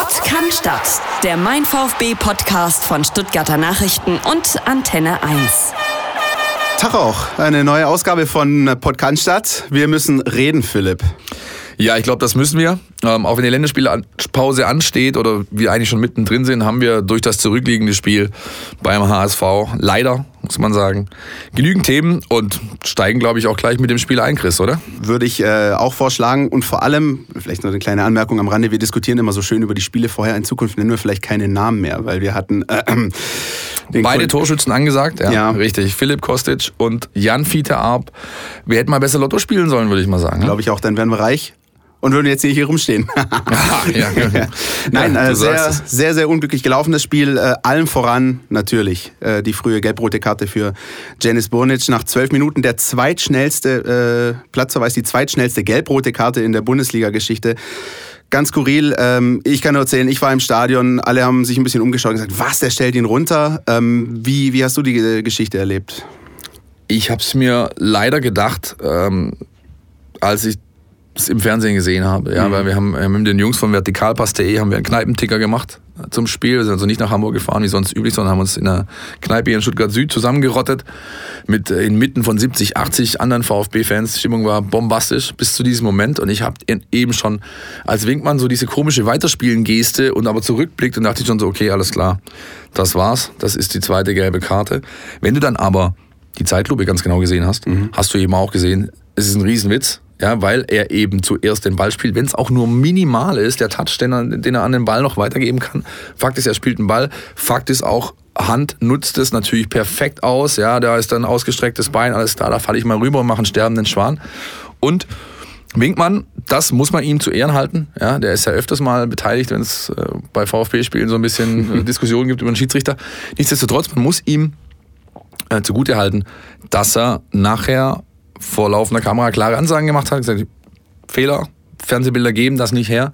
Sport kann Stadt. Der Mein VfB Podcast von Stuttgarter Nachrichten und Antenne 1. Tag auch, eine neue Ausgabe von Podcast Stadt. Wir müssen reden, Philipp. Ja, ich glaube, das müssen wir. Ähm, auch wenn die Länderspielpause ansteht oder wir eigentlich schon mittendrin sind, haben wir durch das zurückliegende Spiel beim HSV leider, muss man sagen, genügend Themen und steigen, glaube ich, auch gleich mit dem Spiel ein, Chris, oder? Würde ich äh, auch vorschlagen. Und vor allem, vielleicht noch eine kleine Anmerkung am Rande, wir diskutieren immer so schön über die Spiele vorher. In Zukunft nennen wir vielleicht keine Namen mehr, weil wir hatten... Äh, äh, Beide Torschützen angesagt, ja, ja, richtig. Philipp Kostic und Jan Fiete Arp. Wir hätten mal besser Lotto spielen sollen, würde ich mal sagen. Ne? Glaube ich auch, dann wären wir reich und würden jetzt hier rumstehen. ja, ja. Nein, ja, äh, sehr, sehr, sehr unglücklich gelaufenes Spiel. Äh, allem voran natürlich äh, die frühe gelb-rote Karte für Janis Burnic. Nach zwölf Minuten der zweitschnellste äh, Platzverweis, die zweitschnellste gelb-rote Karte in der Bundesliga-Geschichte. Ganz skurril. Ähm, ich kann nur erzählen, ich war im Stadion, alle haben sich ein bisschen umgeschaut und gesagt, was, der stellt ihn runter. Ähm, wie, wie hast du die Geschichte erlebt? Ich habe es mir leider gedacht, ähm, als ich im Fernsehen gesehen habe. Ja, mhm. weil wir haben äh, mit den Jungs von vertikalpass.de haben wir einen Kneipenticker gemacht zum Spiel. Wir sind also nicht nach Hamburg gefahren wie sonst üblich, sondern haben uns in einer Kneipe hier in Stuttgart Süd zusammengerottet mit äh, inmitten von 70, 80 anderen VfB-Fans. Die Stimmung war bombastisch bis zu diesem Moment und ich habe eben schon als Winkmann so diese komische Weiterspielen-Geste und aber zurückblickt und dachte ich schon so, okay, alles klar, das war's, das ist die zweite gelbe Karte. Wenn du dann aber die Zeitlupe ganz genau gesehen hast, mhm. hast du eben auch gesehen, es ist ein Riesenwitz ja, weil er eben zuerst den Ball spielt, wenn es auch nur minimal ist, der Touch, den er, den er an den Ball noch weitergeben kann. Fakt ist, er spielt einen Ball. Fakt ist auch, Hand nutzt es natürlich perfekt aus. Ja, da ist dann ausgestrecktes Bein, alles klar, da falle ich mal rüber und mache einen sterbenden Schwan. Und Winkmann, das muss man ihm zu Ehren halten. Ja, der ist ja öfters mal beteiligt, wenn es äh, bei VfB-Spielen so ein bisschen Diskussionen gibt über den Schiedsrichter. Nichtsdestotrotz, man muss ihm äh, zugute halten, dass er nachher vor laufender Kamera klare Ansagen gemacht hat, gesagt, Fehler, Fernsehbilder geben das nicht her.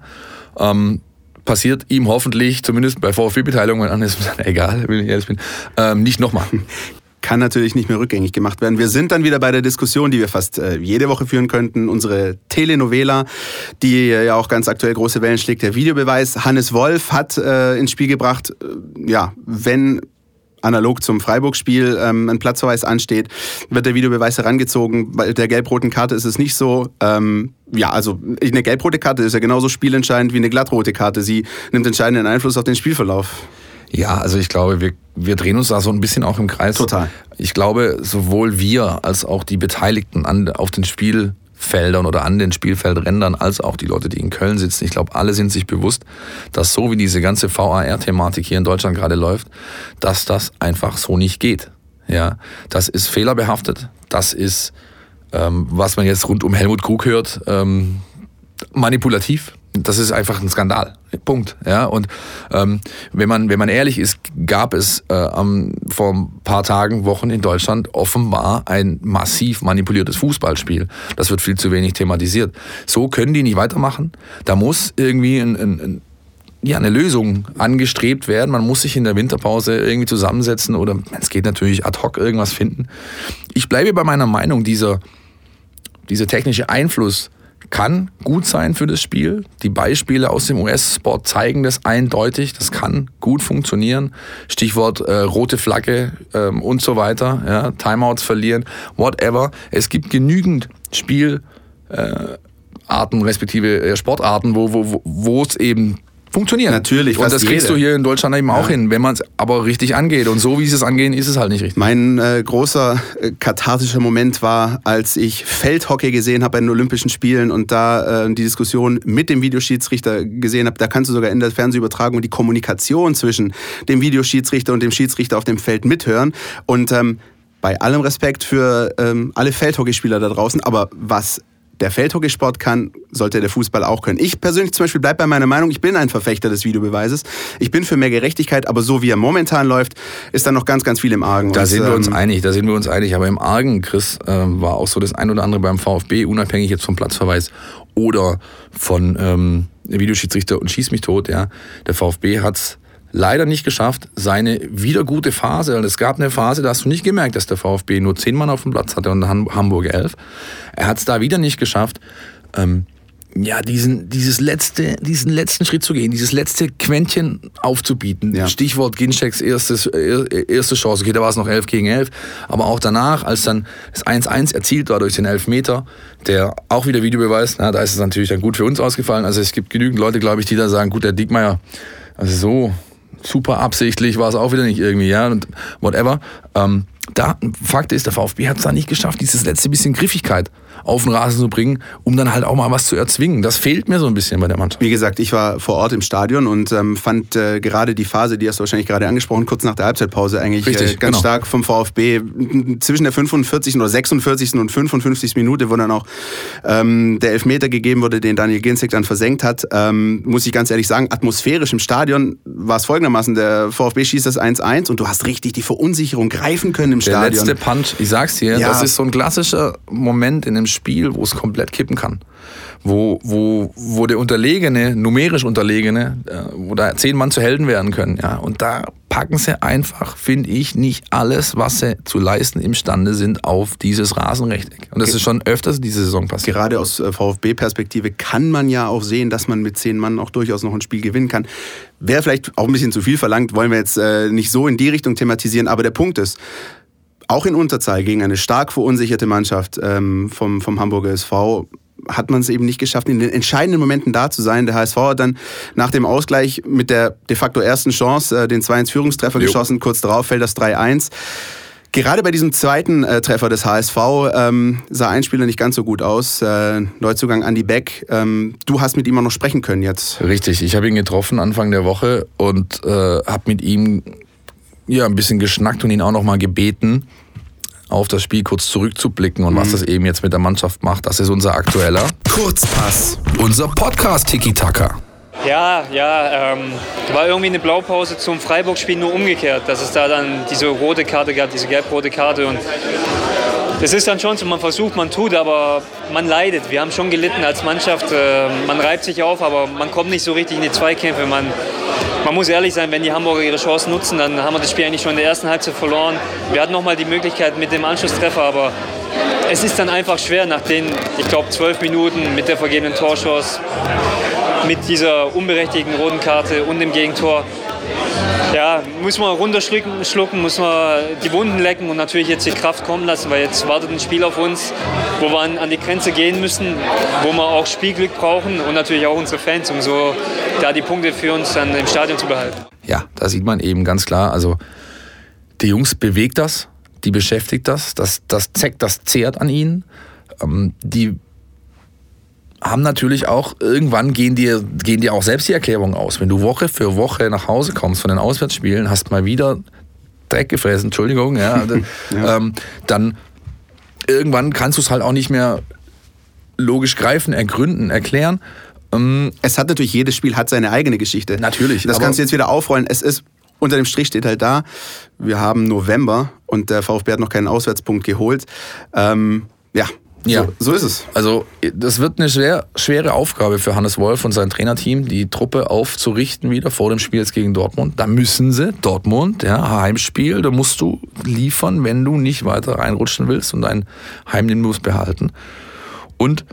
Ähm, passiert ihm hoffentlich, zumindest bei VfB-Beteiligung, wenn ist egal, wenn ich ehrlich bin, ähm, nicht nochmal. Kann natürlich nicht mehr rückgängig gemacht werden. Wir sind dann wieder bei der Diskussion, die wir fast äh, jede Woche führen könnten. Unsere Telenovela, die ja auch ganz aktuell große Wellen schlägt. Der Videobeweis. Hannes Wolf hat äh, ins Spiel gebracht, äh, ja, wenn analog zum Freiburg-Spiel ähm, ein Platzverweis ansteht, wird der Videobeweis herangezogen. Bei der gelb-roten Karte ist es nicht so. Ähm, ja, also eine gelb-rote Karte ist ja genauso spielentscheidend wie eine glattrote Karte. Sie nimmt entscheidenden Einfluss auf den Spielverlauf. Ja, also ich glaube, wir, wir drehen uns da so ein bisschen auch im Kreis. Total. Ich glaube, sowohl wir als auch die Beteiligten an, auf den Spiel Feldern oder an den Spielfeldrändern, als auch die Leute, die in Köln sitzen. Ich glaube, alle sind sich bewusst, dass so wie diese ganze VAR-Thematik hier in Deutschland gerade läuft, dass das einfach so nicht geht. Ja, das ist fehlerbehaftet. Das ist, ähm, was man jetzt rund um Helmut Krug hört, ähm, manipulativ das ist einfach ein Skandal. Punkt. Ja, und ähm, wenn, man, wenn man ehrlich ist, gab es äh, am, vor ein paar Tagen, Wochen in Deutschland offenbar ein massiv manipuliertes Fußballspiel. Das wird viel zu wenig thematisiert. So können die nicht weitermachen. Da muss irgendwie ein, ein, ein ja, eine Lösung angestrebt werden. Man muss sich in der Winterpause irgendwie zusammensetzen oder es geht natürlich ad hoc irgendwas finden. Ich bleibe bei meiner Meinung, dieser, dieser technische Einfluss kann gut sein für das Spiel. Die Beispiele aus dem US-Sport zeigen das eindeutig. Das kann gut funktionieren. Stichwort äh, rote Flagge ähm, und so weiter. Ja, Timeouts verlieren, whatever. Es gibt genügend Spielarten äh, respektive äh, Sportarten, wo, wo, wo es eben funktionieren. Natürlich. Und das kriegst jede. du hier in Deutschland eben auch hin, wenn man es aber richtig angeht. Und so wie sie es angehen, ist es halt nicht richtig. Mein äh, großer äh, kathartischer Moment war, als ich Feldhockey gesehen habe bei den Olympischen Spielen und da äh, die Diskussion mit dem Videoschiedsrichter gesehen habe. Da kannst du sogar in der Fernsehübertragung die Kommunikation zwischen dem Videoschiedsrichter und dem Schiedsrichter auf dem Feld mithören. Und ähm, bei allem Respekt für ähm, alle Feldhockeyspieler da draußen, aber was der Feldhockeysport kann, sollte der Fußball auch können. Ich persönlich zum Beispiel bleibe bei meiner Meinung, ich bin ein Verfechter des Videobeweises. Ich bin für mehr Gerechtigkeit, aber so wie er momentan läuft, ist da noch ganz, ganz viel im Argen. Da Und, sind wir uns ähm, einig, da sind wir uns einig. Aber im Argen, Chris, äh, war auch so das ein oder andere beim VfB, unabhängig jetzt vom Platzverweis oder von ähm, Videoschiedsrichter und Schieß mich tot, ja. Der VfB hat's leider nicht geschafft, seine wieder gute Phase, und es gab eine Phase, da hast du nicht gemerkt, dass der VfB nur zehn Mann auf dem Platz hatte und Hamburg elf. Er hat es da wieder nicht geschafft, ähm, ja, diesen, dieses letzte, diesen letzten Schritt zu gehen, dieses letzte Quäntchen aufzubieten. Ja. Stichwort Gincheks erstes, erste Chance. Okay, da war es noch 11 gegen 11. Aber auch danach, als dann das 1-1 erzielt war durch den Elfmeter, der auch wieder Videobeweis, na, da ist es natürlich dann gut für uns ausgefallen. Also es gibt genügend Leute, glaube ich, die da sagen, gut, der Diekmeyer, also so super absichtlich war es auch wieder nicht irgendwie, ja, und whatever. Ähm, da, Fakt ist, der VfB hat es da nicht geschafft, dieses letzte bisschen Griffigkeit auf den Rasen zu bringen, um dann halt auch mal was zu erzwingen. Das fehlt mir so ein bisschen bei der Mannschaft. Wie gesagt, ich war vor Ort im Stadion und ähm, fand äh, gerade die Phase, die hast du wahrscheinlich gerade angesprochen, kurz nach der Halbzeitpause eigentlich Richtig, äh, ganz genau. stark vom VfB. Zwischen der 45. oder 46. und 55. Minute, wo dann auch ähm, der Elfmeter gegeben wurde, den Daniel Ginzek dann versenkt hat, ähm, muss ich ganz ehrlich sagen, atmosphärisch im Stadion war es folgendermaßen, der VfB schießt das 1-1 und du hast richtig die Verunsicherung greifen können im Der Stadion. letzte Punch, ich sag's dir, Ja. das ist so ein klassischer Moment in einem Spiel, wo es komplett kippen kann. Wo, wo, wo der Unterlegene, numerisch Unterlegene, äh, wo da zehn Mann zu Helden werden können. Ja. Und da packen sie einfach, finde ich, nicht alles, was sie zu leisten imstande sind, auf dieses Rasenrechteck. Und das ist schon öfters diese Saison passiert. Gerade aus äh, VfB-Perspektive kann man ja auch sehen, dass man mit zehn Mann auch durchaus noch ein Spiel gewinnen kann. Wäre vielleicht auch ein bisschen zu viel verlangt, wollen wir jetzt äh, nicht so in die Richtung thematisieren, aber der Punkt ist, auch in Unterzahl gegen eine stark verunsicherte Mannschaft ähm, vom, vom Hamburger SV hat man es eben nicht geschafft, in den entscheidenden Momenten da zu sein. Der HSV hat dann nach dem Ausgleich mit der de facto ersten Chance äh, den 2-1-Führungstreffer Jo. geschossen. Kurz darauf fällt das 3-1. Gerade bei diesem zweiten äh, Treffer des HSV ähm, sah ein Spieler nicht ganz so gut aus. Äh, Neuzugang Andy Beck. Ähm, du hast mit ihm auch noch sprechen können jetzt. Richtig, ich habe ihn getroffen Anfang der Woche und äh, habe mit ihm ja ein bisschen geschnackt und ihn auch noch mal gebeten, auf das Spiel kurz zurückzublicken und was das eben jetzt mit der Mannschaft macht. Das ist unser aktueller Kurzpass. unser Podcast Tiki Taka. Ja, ja, ähm, war irgendwie eine Blaupause zum Freiburg-Spiel nur umgekehrt, dass es da dann diese rote Karte gab, diese gelb-rote Karte und das ist dann schon so, man versucht, man tut, aber man leidet. Wir haben schon gelitten als Mannschaft, äh, man reibt sich auf, aber man kommt nicht so richtig in die Zweikämpfe. Man, man muss ehrlich sein, wenn die Hamburger ihre Chance nutzen, dann haben wir das Spiel eigentlich schon in der ersten Halbzeit verloren. Wir hatten nochmal die Möglichkeit mit dem Anschlusstreffer, aber es ist dann einfach schwer nach den, ich glaube, zwölf Minuten mit der vergebenen Torchance mit dieser unberechtigten roten Karte und dem Gegentor. Ja, muss man runterschlucken, schlucken, muss man die Wunden lecken und natürlich jetzt die Kraft kommen lassen, weil jetzt wartet ein Spiel auf uns, wo wir an, die Grenze gehen müssen, wo wir auch Spielglück brauchen und natürlich auch unsere Fans, um so da die Punkte für uns dann im Stadion zu behalten. Ja, da sieht man eben ganz klar, also die Jungs bewegt das, die beschäftigt das, das, das zeckt, das zehrt an ihnen. Ähm, die haben natürlich auch, irgendwann gehen dir, gehen dir auch selbst die Erklärungen aus. Wenn du Woche für Woche nach Hause kommst von den Auswärtsspielen, hast mal wieder Dreck gefressen, Entschuldigung, ja, Ähm, dann irgendwann kannst du es halt auch nicht mehr logisch greifen, ergründen, erklären. Ähm, Es hat natürlich, jedes Spiel hat seine eigene Geschichte. Natürlich, Das kannst du jetzt wieder aufrollen. Es ist, unter dem Strich steht halt da, wir haben November und der VfB hat noch keinen Auswärtspunkt geholt. Ähm, ja, Ja. So, so ist es. Also das wird eine schwer, schwere Aufgabe für Hannes Wolf und sein Trainerteam, die Truppe aufzurichten wieder vor dem Spiel jetzt gegen Dortmund. Da müssen sie, Dortmund, ja, Heimspiel, da musst du liefern, wenn du nicht weiter reinrutschen willst und deinen Heimnimbus behalten. Und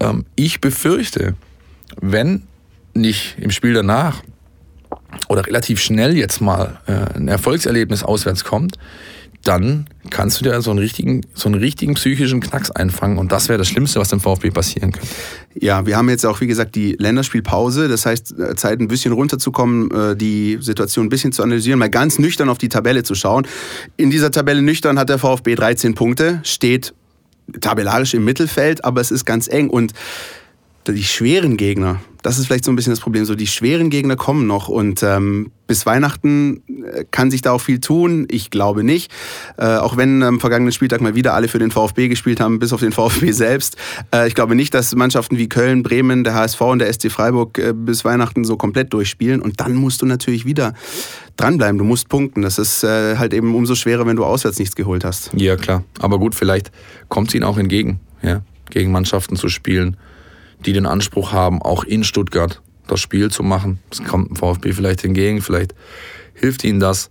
ähm, ich befürchte, wenn nicht im Spiel danach oder relativ schnell jetzt mal äh, ein Erfolgserlebnis auswärts kommt, dann kannst du dir so einen richtigen, so einen richtigen psychischen Knacks einfangen und das wäre das Schlimmste, was dem VfB passieren könnte. Ja, wir haben jetzt auch, wie gesagt, die Länderspielpause. Das heißt, äh, Zeit ein bisschen runterzukommen, äh, die Situation ein bisschen zu analysieren, mal ganz nüchtern auf die Tabelle zu schauen. In dieser Tabelle nüchtern hat der VfB 13 Punkte, steht tabellarisch im Mittelfeld, aber es ist ganz eng und die schweren Gegner, das ist vielleicht so ein bisschen das Problem. So die schweren Gegner kommen noch und ähm, bis Weihnachten äh, kann sich da auch viel tun. Ich glaube nicht. Äh, auch wenn am vergangenen Spieltag mal wieder alle für den VfB gespielt haben, bis auf den VfB selbst. Äh, ich glaube nicht, dass Mannschaften wie Köln, Bremen, der HSV und der SC Freiburg äh, bis Weihnachten so komplett durchspielen. Und dann musst du natürlich wieder dranbleiben. Du musst punkten. Das ist äh, halt eben umso schwerer, wenn du auswärts nichts geholt hast. Ja, klar. Aber gut, vielleicht kommt es ihnen auch entgegen, ja, gegen Mannschaften zu spielen, die den Anspruch haben, auch in Stuttgart das Spiel zu machen. Das kommt dem VfB vielleicht entgegen, vielleicht hilft ihnen das,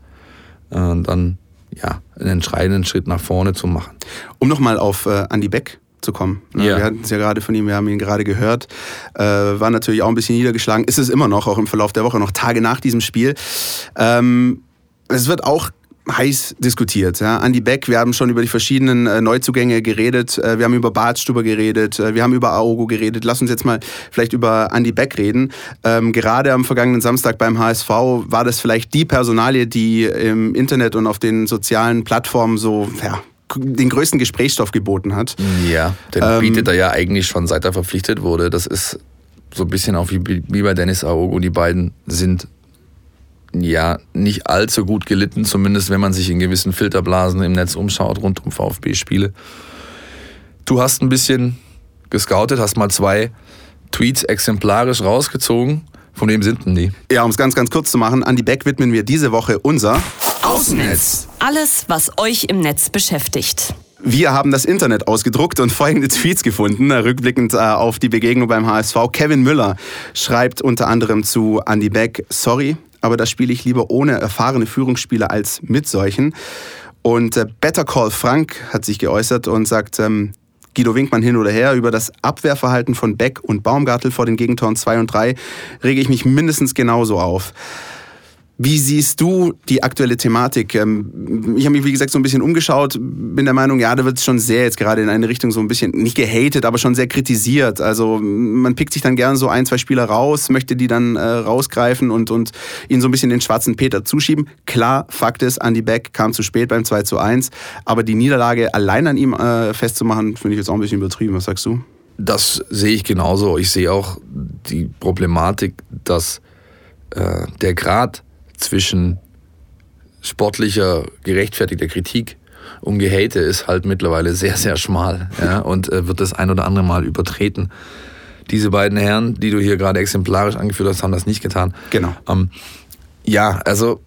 äh, dann ja, einen entscheidenden Schritt nach vorne zu machen. Um nochmal auf äh, Andy Beck zu kommen. Ne? Ja. Wir hatten es ja gerade von ihm, wir haben ihn gerade gehört. Äh, war natürlich auch ein bisschen niedergeschlagen. Ist es immer noch, auch im Verlauf der Woche, noch Tage nach diesem Spiel. Ähm, es wird auch heiß diskutiert. Ja. Andy Beck, wir haben schon über die verschiedenen äh, Neuzugänge geredet, äh, wir haben über Bartstuber geredet, äh, wir haben über Aogo geredet. Lass uns jetzt mal vielleicht über Andy Beck reden. Ähm, gerade am vergangenen Samstag beim HSV war das vielleicht die Personalie, die im Internet und auf den sozialen Plattformen so ja, den größten Gesprächsstoff geboten hat. Ja, den Ähm, bietet er ja eigentlich schon seit er verpflichtet wurde. Das ist so ein bisschen auch wie, wie bei Dennis Aogo. Die beiden sind ja nicht allzu gut gelitten, zumindest wenn man sich in gewissen Filterblasen im Netz umschaut rund um VfB-Spiele. Du hast ein bisschen gescoutet, hast mal zwei Tweets exemplarisch rausgezogen. Von wem sind denn die? Ja, um es ganz, ganz kurz zu machen, Andy Beck widmen wir diese Woche unser Außennetz. Alles, was euch im Netz beschäftigt. Wir haben das Internet ausgedruckt und folgende Tweets gefunden, äh, rückblickend äh, auf die Begegnung beim HSV. Kevin Müller schreibt unter anderem zu Andy Beck, sorry, aber da spiele ich lieber ohne erfahrene Führungsspieler als mit solchen. Und äh, Better Call Frank hat sich geäußert und sagt, ähm, Guido Winkmann hin oder her, über das Abwehrverhalten von Beck und Baumgartel vor den Gegentoren 2 und 3 rege ich mich mindestens genauso auf. Wie siehst du die aktuelle Thematik? Ähm, Ich habe mich, wie gesagt, so ein bisschen umgeschaut, bin der Meinung, ja, da wird es schon sehr jetzt gerade in eine Richtung so ein bisschen, nicht gehatet, aber schon sehr kritisiert. Also man pickt sich dann gerne so ein, zwei Spieler raus, möchte die dann äh, rausgreifen und, und ihnen so ein bisschen den schwarzen Peter zuschieben. Klar, Fakt ist, Andy Beck kam zu spät beim 2 zu 1, aber die Niederlage allein an ihm äh, festzumachen, finde ich jetzt auch ein bisschen übertrieben. Was sagst du? Das sehe ich genauso. Ich sehe auch die Problematik, dass äh, der Grad zwischen sportlicher, gerechtfertigter Kritik und Gehate ist halt mittlerweile sehr, sehr schmal ja, und äh, wird das ein oder andere Mal übertreten. Diese beiden Herren, die du hier gerade exemplarisch angeführt hast, haben das nicht getan. Genau. Ähm, ja, also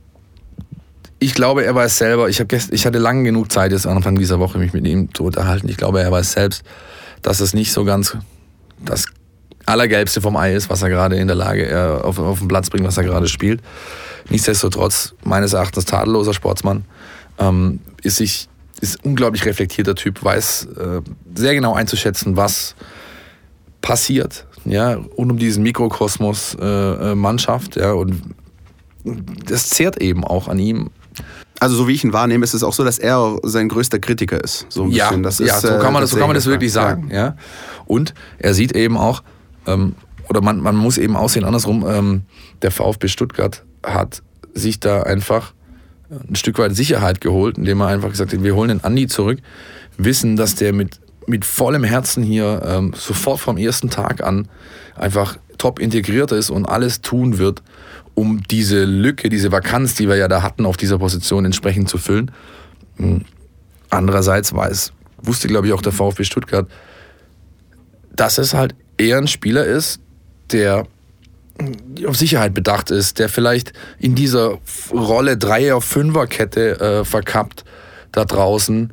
ich glaube, er weiß selber, ich, gest, ich hatte lange genug Zeit jetzt Anfang dieser Woche mich mit ihm zu unterhalten. Ich glaube, er weiß selbst, dass es nicht so ganz das Allergelbste vom Ei ist, was er gerade in der Lage äh, auf, auf den Platz bringt, was er gerade spielt. Nichtsdestotrotz, meines Erachtens tadelloser Sportsmann, ähm, ist sich ist unglaublich reflektierter Typ, weiß äh, sehr genau einzuschätzen, was passiert, ja, rund um diesen Mikrokosmos äh, äh, Mannschaft, ja, und das zehrt eben auch an ihm. Also so wie ich ihn wahrnehme, ist es auch so, dass er sein größter Kritiker ist. So ein ja, bisschen. Das ja ist, so, äh, kann man das, so kann man das wirklich sagen. Ja. Und er sieht eben auch, ähm, oder man, man muss eben aussehen andersrum, ähm, der VfB Stuttgart hat sich da einfach ein Stück weit Sicherheit geholt, indem er einfach gesagt hat, wir holen den Andi zurück, wissen, dass der mit, mit vollem Herzen hier ähm, sofort vom ersten Tag an einfach top integriert ist und alles tun wird, um diese Lücke, diese Vakanz, die wir ja da hatten, auf dieser Position entsprechend zu füllen. Mhm. Andererseits weiß, wusste, glaube ich, auch der VfB Stuttgart, dass es halt eher ein Spieler ist, der auf Sicherheit bedacht ist, der vielleicht in dieser Rolle Dreier-, Fünfer-Kette äh, verkappt da draußen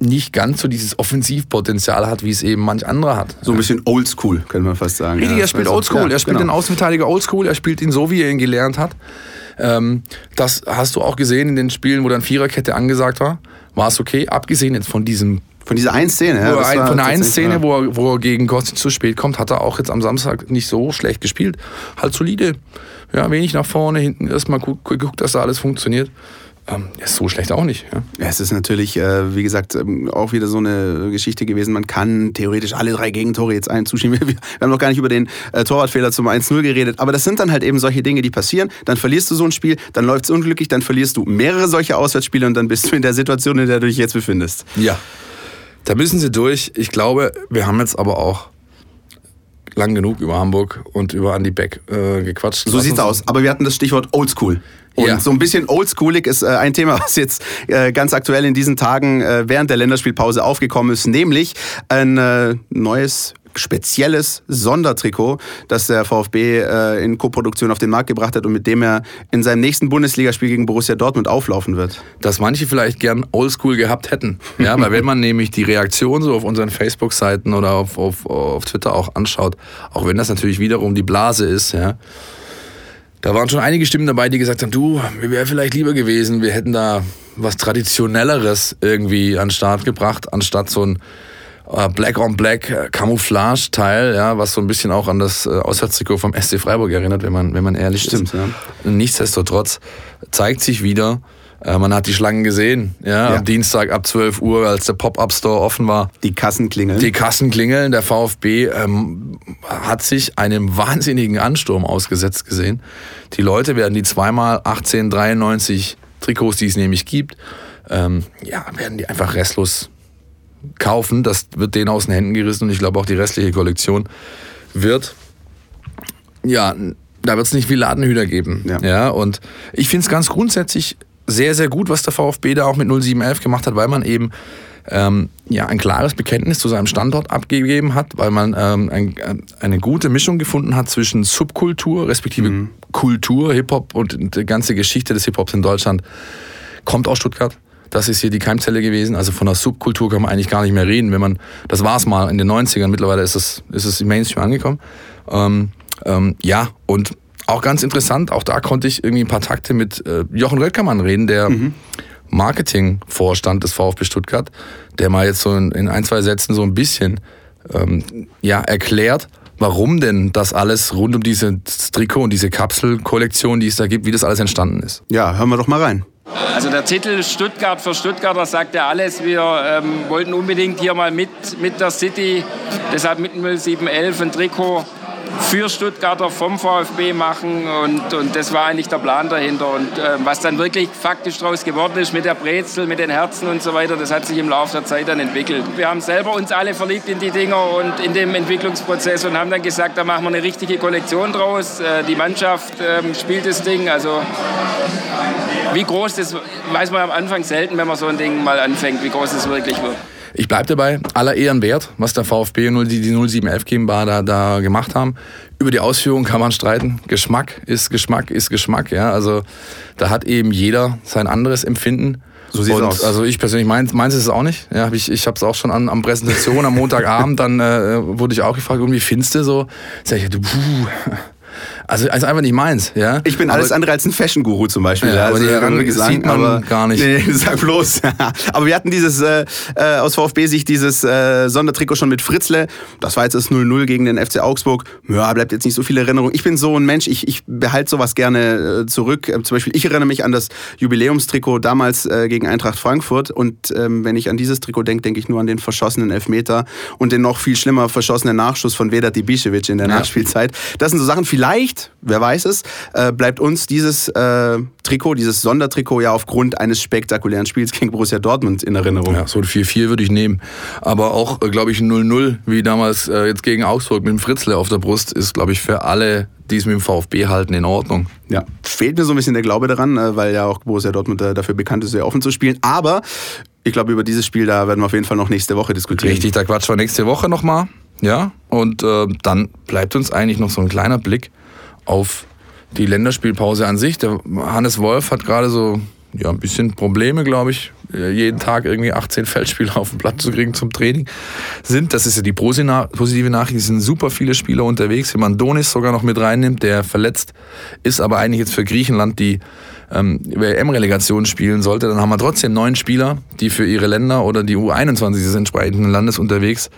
nicht ganz so dieses Offensivpotenzial hat, wie es eben manch anderer hat. So ein bisschen oldschool, könnte man fast sagen. Richtig, er spielt Oldschool. ja, er spielt genau. den Außenverteidiger Oldschool. Er spielt ihn so, wie er ihn gelernt hat. Ähm, das hast du auch gesehen in den Spielen, wo dann Viererkette angesagt war. War es okay, abgesehen jetzt von diesem Von dieser einen Szene. Ja, ein, von der einen Szene, ja. wo er, wo er gegen Kostic zu spät kommt, hat er auch jetzt am Samstag nicht so schlecht gespielt. Halt solide. Ja, wenig nach vorne, hinten erstmal gu- geguckt, dass da alles funktioniert. Ähm, ist so schlecht auch nicht. Ja. Ja, es ist natürlich, äh, wie gesagt, ähm, auch wieder so eine Geschichte gewesen. Man kann theoretisch alle drei Gegentore jetzt einen zuschieben. Wir, wir haben noch gar nicht über den äh, Torwartfehler zum 1-0 geredet. Aber das sind dann halt eben solche Dinge, die passieren. Dann verlierst du so ein Spiel, dann läuft es unglücklich, dann verlierst du mehrere solche Auswärtsspiele und dann bist du in der Situation, in der du dich jetzt befindest. ja. Da müssen sie durch. Ich glaube, wir haben jetzt aber auch lang genug über Hamburg und über Andy Beck äh, gequatscht. So Lass sieht's aus. Aber wir hatten das Stichwort Oldschool. Und Ja. so ein bisschen oldschoolig ist äh, ein Thema, was jetzt äh, ganz aktuell in diesen Tagen äh, während der Länderspielpause aufgekommen ist, nämlich ein äh, neues spezielles Sondertrikot, das der VfB äh, in Koproduktion auf den Markt gebracht hat und mit dem er in seinem nächsten Bundesligaspiel gegen Borussia Dortmund auflaufen wird. dass manche vielleicht gern Oldschool gehabt hätten. Ja, weil wenn man nämlich die Reaktion so auf unseren Facebook-Seiten oder auf, auf, auf Twitter auch anschaut, auch wenn das natürlich wiederum die Blase ist, ja, da waren schon einige Stimmen dabei, die gesagt haben, du, mir wäre vielleicht lieber gewesen, wir hätten da was Traditionelleres irgendwie an den Start gebracht, anstatt so ein Black on Black äh, Camouflage-Teil, ja, was so ein bisschen auch an das äh, Auswärtstrikot vom SC Freiburg erinnert, wenn man, wenn man ehrlich Stimmt, ist. ja. Nichtsdestotrotz zeigt sich wieder, äh, man hat die Schlangen gesehen, ja, Ja. am Dienstag ab 12 Uhr, als der Pop-Up-Store offen war. Die Kassen klingeln. Die Kassen klingeln, der VfB ähm, hat sich einem wahnsinnigen Ansturm ausgesetzt gesehen. Die Leute werden die zweimal 1893 Trikots, die es nämlich gibt, ähm, ja, werden die einfach restlos kaufen. Das wird denen aus den Händen gerissen und ich glaube auch die restliche Kollektion wird, ja, da wird es nicht viel Ladenhüter geben. Ja. Ja, und ich finde es ganz grundsätzlich sehr, sehr gut, was der VfB da auch mit 0711 gemacht hat, weil man eben ähm, ja, ein klares Bekenntnis zu seinem Standort abgegeben hat, weil man ähm, ein, eine gute Mischung gefunden hat zwischen Subkultur, respektive Kultur, Hip-Hop und die ganze Geschichte des Hip-Hops in Deutschland kommt aus Stuttgart. Das ist hier die Keimzelle gewesen. Also von der Subkultur kann man eigentlich gar nicht mehr reden. Wenn man, das war es mal in den 90ern, mittlerweile ist es, ist es im Mainstream angekommen. Ähm, ähm, ja, und auch ganz interessant, auch da konnte ich irgendwie ein paar Takte mit äh, Jochen Röttgermann reden, der Marketingvorstand des VfB Stuttgart, der mal jetzt so in, in ein, zwei Sätzen so ein bisschen ähm, ja, erklärt, warum denn das alles rund um dieses Trikot und diese Kapselkollektion, die es da gibt, wie das alles entstanden ist. Ja, hören wir doch mal rein. Also der Titel Stuttgart für Stuttgarter sagt ja alles. Wir ähm, wollten unbedingt hier mal mit, mit der City, deshalb mit dem 0711 ein Trikot für Stuttgarter vom VfB machen und, und das war eigentlich der Plan dahinter. Und äh, was dann wirklich faktisch daraus geworden ist mit der Brezel, mit den Herzen und so weiter, das hat sich im Laufe der Zeit dann entwickelt. Wir haben selber uns alle verliebt in die Dinger und in dem Entwicklungsprozess und haben dann gesagt, da machen wir eine richtige Kollektion draus. Äh, die Mannschaft ähm, spielt das Ding, also wie groß das weiß man am Anfang selten, wenn man so ein Ding mal anfängt, wie groß es wirklich wird. Ich bleibe dabei, aller Ehren wert, was der VfB und die, die 0711 GmbH da, da gemacht haben. Über die Ausführung kann man streiten. Geschmack ist Geschmack ist Geschmack. Ja, also da hat eben jeder sein anderes Empfinden. So sieht's und, aus. Also ich persönlich meins, meins ist es auch nicht. Ja, hab ich ich habe es auch schon an am Präsentation am Montagabend dann äh, wurde ich auch gefragt, irgendwie findest du so? Sag ich, du, puh. Also ist einfach nicht meins, ja. Ich bin Aber- alles andere als ein Fashion-Guru zum Beispiel. Ja, aber die wirklich sieht man gar nicht. Nee, sag bloß. aber wir hatten dieses, äh, äh, aus VfB-Sicht dieses äh, Sondertrikot schon mit Fritzle. Das war jetzt das 0-0 gegen den FC Augsburg. Ja, bleibt jetzt nicht so viel Erinnerung. Ich bin so ein Mensch, ich, ich behalte sowas gerne äh, zurück. Ähm, zum Beispiel, ich erinnere mich an das Jubiläumstrikot damals äh, gegen Eintracht Frankfurt. Und ähm, wenn ich an dieses Trikot denke, denke ich nur an den verschossenen Elfmeter und den noch viel schlimmer verschossenen Nachschuss von Vedat Ibišević in der Ja. Nachspielzeit. Das sind so Sachen, vielleicht, wer weiß es, äh, bleibt uns dieses äh, Trikot, dieses Sondertrikot ja aufgrund eines spektakulären Spiels gegen Borussia Dortmund in Erinnerung. Ja, so ein 4-4 würde ich nehmen. Aber auch, glaube ich, ein 0-0, wie damals äh, jetzt gegen Augsburg mit dem Fritzle auf der Brust, ist, glaube ich, für alle, die es mit dem VfB halten, in Ordnung. Ja, fehlt mir so ein bisschen der Glaube daran, äh, weil ja auch Borussia Dortmund äh, dafür bekannt ist, sehr offen zu spielen. Aber ich glaube, über dieses Spiel, da werden wir auf jeden Fall noch nächste Woche diskutieren. Richtig, da quatschen wir nächste Woche nochmal. Ja, und äh, dann bleibt uns eigentlich noch so ein kleiner Blick auf die Länderspielpause an sich. Der Hannes Wolf hat gerade so ja, ein bisschen Probleme, glaube ich, äh, jeden Tag irgendwie 18 Feldspieler auf den Platz zu kriegen zum Training. Sind, das ist ja die posi- positive Nachricht, es sind super viele Spieler unterwegs. Wenn man Donis sogar noch mit reinnimmt, der verletzt ist, aber eigentlich jetzt für Griechenland die ähm, WM-Relegation spielen sollte, dann haben wir trotzdem neun Spieler, die für ihre Länder oder die U21 des entsprechenden Landes unterwegs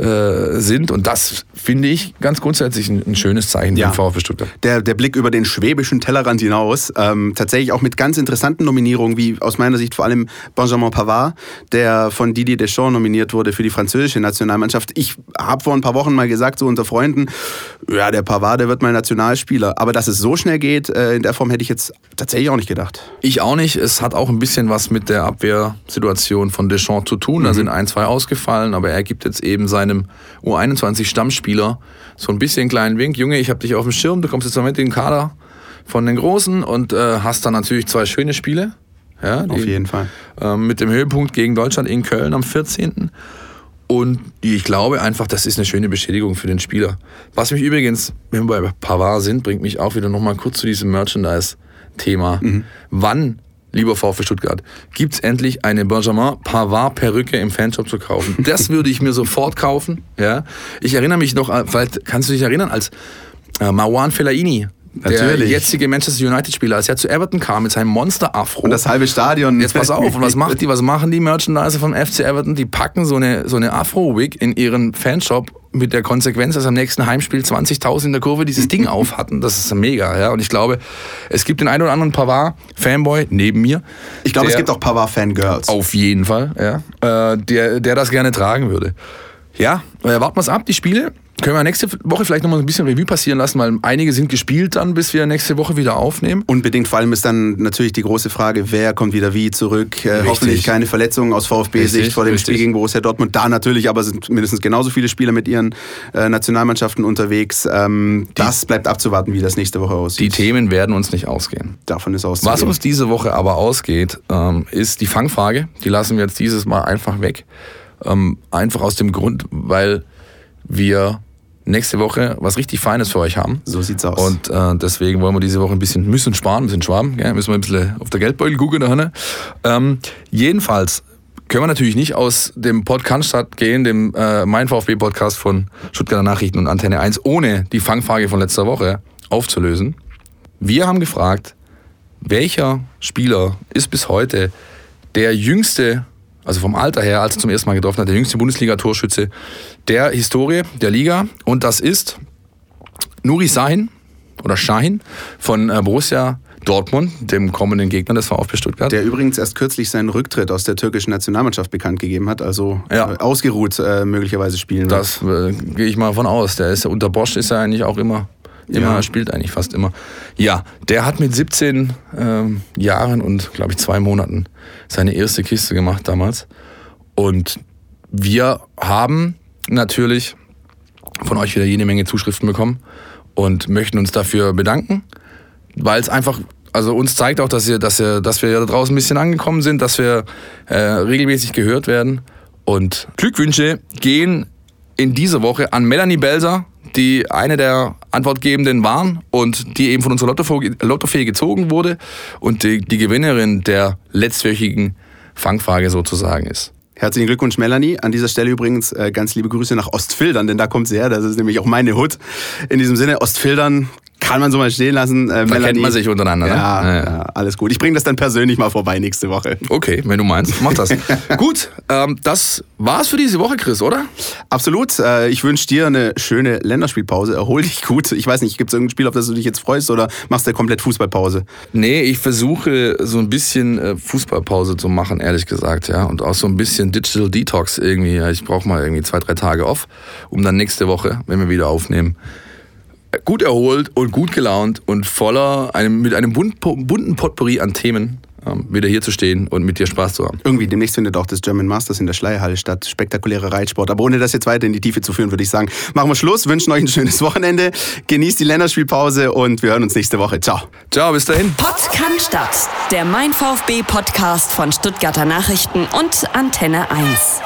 äh, sind. Und das finde ich ganz grundsätzlich ein, ein schönes Zeichen Ja. für VfB Stuttgart. Der, der Blick über den schwäbischen Tellerrand hinaus, ähm, tatsächlich auch mit ganz interessanten Nominierungen, wie aus meiner Sicht vor allem Benjamin Pavard, der von Didier Deschamps nominiert wurde für die französische Nationalmannschaft. Ich habe vor ein paar Wochen mal gesagt, so unter Freunden, ja, der Pavard, der wird mal Nationalspieler. Aber dass es so schnell geht, äh, in der Form hätte ich jetzt tatsächlich auch nicht gedacht. Ich auch nicht. Es hat auch ein bisschen was mit der Abwehrsituation von Deschamps zu tun. Da sind ein, zwei ausgefallen, aber er gibt jetzt eben seinem U21-Stammspieler so ein bisschen einen kleinen Wink. Junge, ich habe dich auf dem Schirm, du kommst jetzt mal mit in den Kader von den Großen und äh, hast dann natürlich zwei schöne Spiele. Ja, Auf die- jeden Fall. ähm, mit dem Höhepunkt gegen Deutschland in Köln am 14. Und ich glaube einfach, das ist eine schöne Bestätigung für den Spieler. Was mich übrigens, wenn wir bei Pavard sind, bringt mich auch wieder nochmal kurz zu diesem Merchandise-Thema. Wann, lieber VfB Stuttgart, gibt's endlich eine Benjamin Pavard-Perücke im Fanshop zu kaufen? Das würde ich mir sofort kaufen. Ja? Ich erinnere mich noch, vielleicht kannst du dich erinnern, als äh, Marwan Fellaini der Natürlich. jetzige Manchester United-Spieler, als er zu Everton kam mit seinem Monster-Afro. Und das halbe Stadion. Jetzt pass auf, und was macht die, was machen die Merchandiser vom FC Everton? Die packen so eine, so eine Afro-Wig in ihren Fanshop mit der Konsequenz, dass am nächsten Heimspiel 20.000 in der Kurve dieses Ding auf hatten. Das ist mega, ja. Und ich glaube, es gibt den einen oder anderen Pavard-Fanboy neben mir. Ich glaube, es gibt auch Pavard-Fangirls. Auf jeden Fall, ja. Äh, der, der das gerne tragen würde. Ja, äh, warten wir es ab, die Spiele. Können wir nächste Woche vielleicht nochmal ein bisschen Revue passieren lassen, weil einige sind gespielt dann, bis wir nächste Woche wieder aufnehmen. Unbedingt, vor allem ist dann natürlich die große Frage, wer kommt wieder wie zurück. Äh, hoffentlich keine Verletzungen aus VfB-Sicht vor dem richtig. Spiel gegen Borussia Dortmund. Da natürlich, aber sind mindestens genauso viele Spieler mit ihren äh, Nationalmannschaften unterwegs. Ähm, das bleibt abzuwarten, wie das nächste Woche aussieht. Die Themen werden uns nicht ausgehen. Davon ist Was auszugehen. uns diese Woche aber ausgeht, ähm, ist die Fangfrage. Die lassen wir jetzt dieses Mal einfach weg. Ähm, einfach aus dem Grund, weil wir nächste Woche was richtig Feines für euch haben. So sieht's aus. Und äh, deswegen wollen wir diese Woche ein bisschen müssen sparen, ein bisschen schwaben, gell? müssen wir ein bisschen auf der Geldbeutel gucken. Da, ne? ähm, jedenfalls können wir natürlich nicht aus dem Podcast gehen, dem äh, Mein VfB Podcast von Stuttgarter Nachrichten und Antenne 1, ohne die Fangfrage von letzter Woche aufzulösen. Wir haben gefragt, welcher Spieler ist bis heute der jüngste, also vom Alter her, als er zum ersten Mal getroffen hat, der jüngste Bundesliga-Torschütze der Historie der Liga. Und das ist Nuri Sahin oder Shahin von äh, Borussia Dortmund, dem kommenden Gegner des VfB Stuttgart. der übrigens erst kürzlich seinen Rücktritt aus der türkischen Nationalmannschaft bekannt gegeben hat, also Ja. äh, ausgeruht äh, möglicherweise spielen wird. Das äh, gehe ich mal von aus. Der ist unter Bosch ist er eigentlich auch immer, immer Ja. spielt eigentlich fast immer. Ja, der hat mit 17 ähm, Jahren und glaube ich zwei Monaten seine erste Kiste gemacht damals. Und wir haben natürlich von euch wieder jede Menge Zuschriften bekommen und möchten uns dafür bedanken, weil es einfach also uns zeigt auch, dass, ihr, dass, ihr, dass wir da draußen ein bisschen angekommen sind, dass wir äh, regelmäßig gehört werden. Und Glückwünsche gehen in dieser Woche an Melanie Belser, die eine der Antwortgebenden waren und die eben von unserer Lottofee, gezogen wurde und die, die Gewinnerin der letztwöchigen Fangfrage sozusagen ist. Herzlichen Glückwunsch, Melanie. An dieser Stelle übrigens äh, ganz liebe Grüße nach Ostfildern, denn da kommt sie her. Das ist nämlich auch meine Hut. In diesem Sinne, Ostfildern kann man so mal stehen lassen. Äh, Da kennt man sich untereinander. Ne? Ja, Ja, ja. alles gut. Ich bringe das dann persönlich mal vorbei nächste Woche. Okay, wenn du meinst, mach das. Gut, ähm, das war's für diese Woche, Chris, oder? Absolut. Äh, ich wünsche dir eine schöne Länderspielpause. Erhol dich gut. Ich weiß nicht, gibt es irgendein Spiel, auf das du dich jetzt freust oder machst du komplett Fußballpause? Nee, ich versuche so ein bisschen äh, Fußballpause zu machen, ehrlich gesagt, ja. Und auch so ein bisschen Digital Detox irgendwie. Ich brauche mal irgendwie zwei, drei Tage off, um dann nächste Woche, wenn wir wieder aufnehmen, gut erholt und gut gelaunt und voller, einem, mit einem bunt, bunten Potpourri an Themen ähm, wieder hier zu stehen und mit dir Spaß zu haben. Irgendwie, demnächst findet auch das German Masters in der Schleierhalle statt. Spektakulärer Reitsport. Aber ohne das jetzt weiter in die Tiefe zu führen, würde ich sagen, machen wir Schluss, wünschen euch ein schönes Wochenende, genießt die Länderspielpause und wir hören uns nächste Woche. Ciao. Ciao, bis dahin. Pott kann Stadt. Der Mein VfB Podcast von Stuttgarter Nachrichten und Antenne 1.